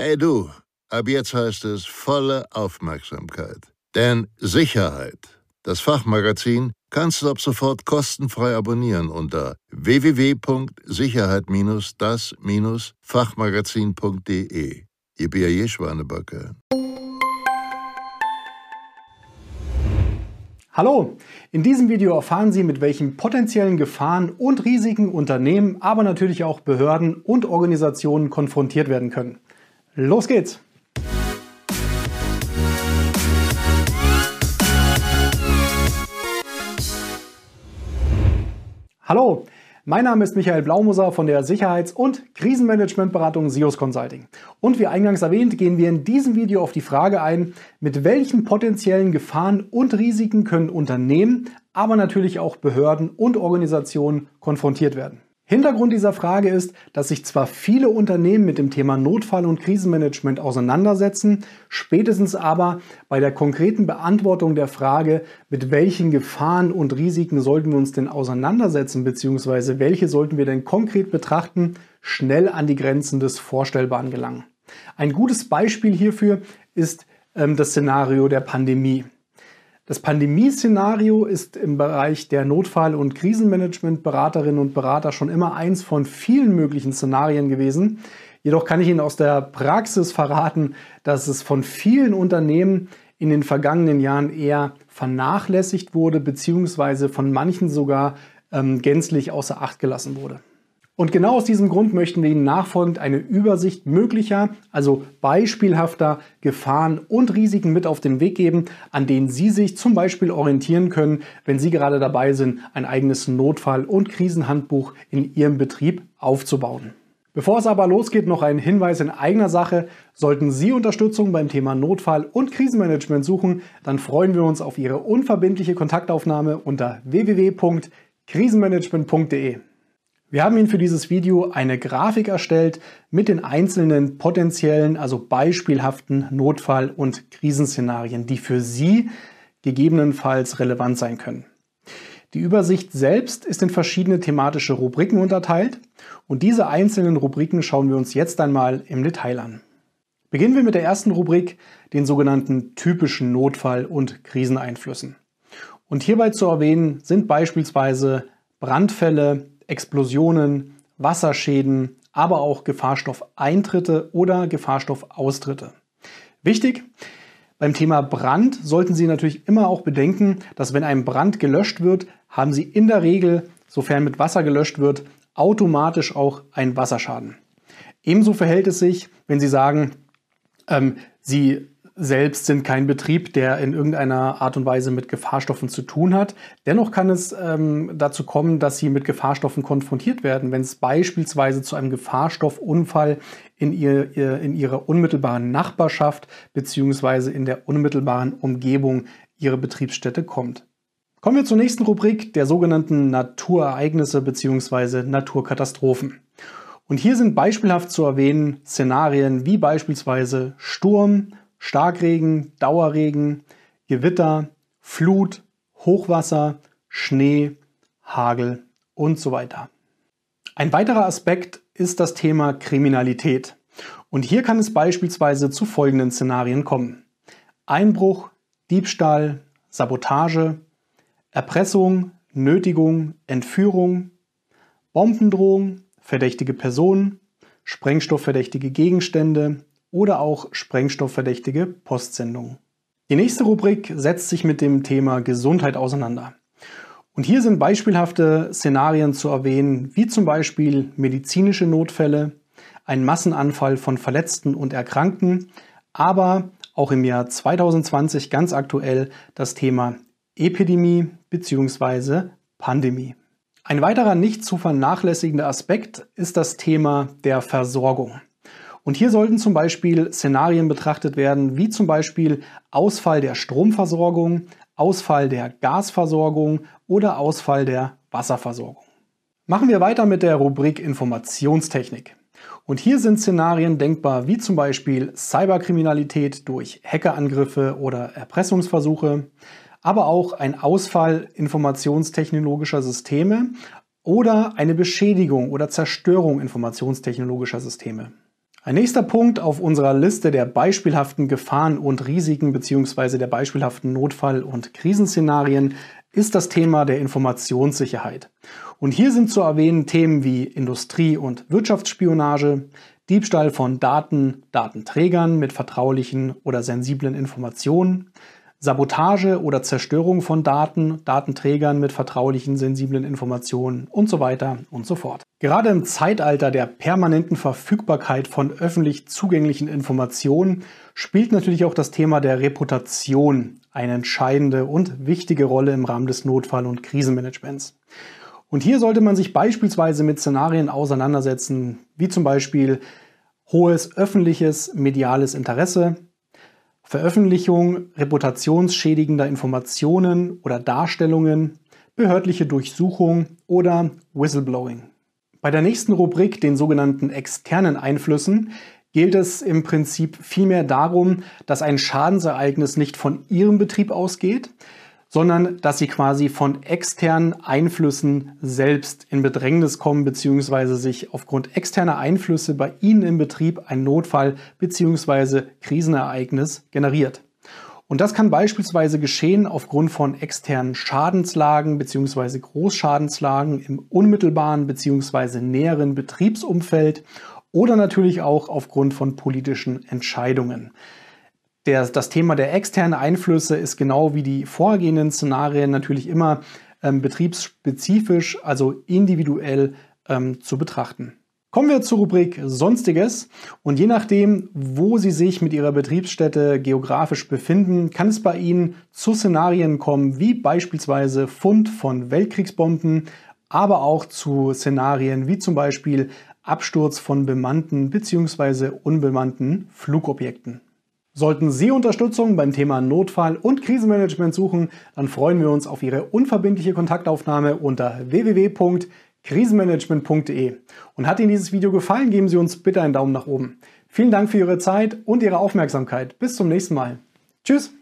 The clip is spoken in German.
Hey du, ab jetzt heißt es volle Aufmerksamkeit. Denn Sicherheit, das Fachmagazin, kannst du ab sofort kostenfrei abonnieren unter www.sicherheit-das-fachmagazin.de. Ihr B.A.J. Schwanebacke. Hallo, in diesem Video erfahren Sie, mit welchen potenziellen Gefahren und Risiken Unternehmen, aber natürlich auch Behörden und Organisationen konfrontiert werden können. Los geht's! Hallo, mein Name ist Michael Blaumuser von der Sicherheits- und Krisenmanagementberatung SIOS Consulting. Und wie eingangs erwähnt, gehen wir in diesem Video auf die Frage ein, mit welchen potenziellen Gefahren und Risiken können Unternehmen, aber natürlich auch Behörden und Organisationen konfrontiert werden. Hintergrund dieser Frage ist, dass sich zwar viele Unternehmen mit dem Thema Notfall- und Krisenmanagement auseinandersetzen, spätestens aber bei der konkreten Beantwortung der Frage, mit welchen Gefahren und Risiken sollten wir uns denn auseinandersetzen, beziehungsweise welche sollten wir denn konkret betrachten, schnell an die Grenzen des Vorstellbaren gelangen. Ein gutes Beispiel hierfür ist ähm, das Szenario der Pandemie. Das Pandemieszenario ist im Bereich der Notfall- und Krisenmanagement-Beraterinnen und Berater schon immer eins von vielen möglichen Szenarien gewesen. Jedoch kann ich Ihnen aus der Praxis verraten, dass es von vielen Unternehmen in den vergangenen Jahren eher vernachlässigt wurde, beziehungsweise von manchen sogar ähm, gänzlich außer Acht gelassen wurde. Und genau aus diesem Grund möchten wir Ihnen nachfolgend eine Übersicht möglicher, also beispielhafter Gefahren und Risiken mit auf den Weg geben, an denen Sie sich zum Beispiel orientieren können, wenn Sie gerade dabei sind, ein eigenes Notfall- und Krisenhandbuch in Ihrem Betrieb aufzubauen. Bevor es aber losgeht, noch ein Hinweis in eigener Sache. Sollten Sie Unterstützung beim Thema Notfall- und Krisenmanagement suchen, dann freuen wir uns auf Ihre unverbindliche Kontaktaufnahme unter www.krisenmanagement.de. Wir haben Ihnen für dieses Video eine Grafik erstellt mit den einzelnen potenziellen, also beispielhaften Notfall- und Krisenszenarien, die für Sie gegebenenfalls relevant sein können. Die Übersicht selbst ist in verschiedene thematische Rubriken unterteilt und diese einzelnen Rubriken schauen wir uns jetzt einmal im Detail an. Beginnen wir mit der ersten Rubrik, den sogenannten typischen Notfall- und Kriseneinflüssen. Und hierbei zu erwähnen sind beispielsweise Brandfälle, Explosionen, Wasserschäden, aber auch Gefahrstoffeintritte oder Gefahrstoffaustritte. Wichtig, beim Thema Brand sollten Sie natürlich immer auch bedenken, dass wenn ein Brand gelöscht wird, haben Sie in der Regel, sofern mit Wasser gelöscht wird, automatisch auch einen Wasserschaden. Ebenso verhält es sich, wenn Sie sagen, ähm, Sie selbst sind kein Betrieb, der in irgendeiner Art und Weise mit Gefahrstoffen zu tun hat. Dennoch kann es ähm, dazu kommen, dass sie mit Gefahrstoffen konfrontiert werden, wenn es beispielsweise zu einem Gefahrstoffunfall in, ihr, in ihrer unmittelbaren Nachbarschaft bzw. in der unmittelbaren Umgebung ihrer Betriebsstätte kommt. Kommen wir zur nächsten Rubrik der sogenannten Naturereignisse bzw. Naturkatastrophen. Und hier sind beispielhaft zu erwähnen Szenarien wie beispielsweise Sturm, Starkregen, Dauerregen, Gewitter, Flut, Hochwasser, Schnee, Hagel und so weiter. Ein weiterer Aspekt ist das Thema Kriminalität. Und hier kann es beispielsweise zu folgenden Szenarien kommen. Einbruch, Diebstahl, Sabotage, Erpressung, Nötigung, Entführung, Bombendrohung, verdächtige Personen, sprengstoffverdächtige Gegenstände, oder auch sprengstoffverdächtige Postsendungen. Die nächste Rubrik setzt sich mit dem Thema Gesundheit auseinander. Und hier sind beispielhafte Szenarien zu erwähnen, wie zum Beispiel medizinische Notfälle, ein Massenanfall von Verletzten und Erkrankten, aber auch im Jahr 2020 ganz aktuell das Thema Epidemie bzw. Pandemie. Ein weiterer nicht zu vernachlässigender Aspekt ist das Thema der Versorgung. Und hier sollten zum Beispiel Szenarien betrachtet werden, wie zum Beispiel Ausfall der Stromversorgung, Ausfall der Gasversorgung oder Ausfall der Wasserversorgung. Machen wir weiter mit der Rubrik Informationstechnik. Und hier sind Szenarien denkbar, wie zum Beispiel Cyberkriminalität durch Hackerangriffe oder Erpressungsversuche, aber auch ein Ausfall informationstechnologischer Systeme oder eine Beschädigung oder Zerstörung informationstechnologischer Systeme. Ein nächster Punkt auf unserer Liste der beispielhaften Gefahren und Risiken bzw. der beispielhaften Notfall- und Krisenszenarien ist das Thema der Informationssicherheit. Und hier sind zu erwähnen Themen wie Industrie- und Wirtschaftsspionage, Diebstahl von Daten, Datenträgern mit vertraulichen oder sensiblen Informationen, Sabotage oder Zerstörung von Daten, Datenträgern mit vertraulichen, sensiblen Informationen und so weiter und so fort. Gerade im Zeitalter der permanenten Verfügbarkeit von öffentlich zugänglichen Informationen spielt natürlich auch das Thema der Reputation eine entscheidende und wichtige Rolle im Rahmen des Notfall- und Krisenmanagements. Und hier sollte man sich beispielsweise mit Szenarien auseinandersetzen, wie zum Beispiel hohes öffentliches mediales Interesse, Veröffentlichung reputationsschädigender Informationen oder Darstellungen, behördliche Durchsuchung oder Whistleblowing. Bei der nächsten Rubrik, den sogenannten externen Einflüssen, gilt es im Prinzip vielmehr darum, dass ein Schadensereignis nicht von Ihrem Betrieb ausgeht, sondern dass sie quasi von externen Einflüssen selbst in Bedrängnis kommen bzw. sich aufgrund externer Einflüsse bei Ihnen im Betrieb ein Notfall bzw. Krisenereignis generiert. Und das kann beispielsweise geschehen aufgrund von externen Schadenslagen bzw. Großschadenslagen im unmittelbaren bzw. näheren Betriebsumfeld oder natürlich auch aufgrund von politischen Entscheidungen der, das Thema der externen Einflüsse ist genau wie die vorgehenden Szenarien natürlich immer ähm, betriebsspezifisch, also individuell ähm, zu betrachten. Kommen wir zur Rubrik Sonstiges. Und je nachdem, wo Sie sich mit Ihrer Betriebsstätte geografisch befinden, kann es bei Ihnen zu Szenarien kommen, wie beispielsweise Fund von Weltkriegsbomben, aber auch zu Szenarien wie zum Beispiel Absturz von bemannten bzw. unbemannten Flugobjekten. Sollten Sie Unterstützung beim Thema Notfall- und Krisenmanagement suchen, dann freuen wir uns auf Ihre unverbindliche Kontaktaufnahme unter www.krisenmanagement.de. Und hat Ihnen dieses Video gefallen, geben Sie uns bitte einen Daumen nach oben. Vielen Dank für Ihre Zeit und Ihre Aufmerksamkeit. Bis zum nächsten Mal. Tschüss!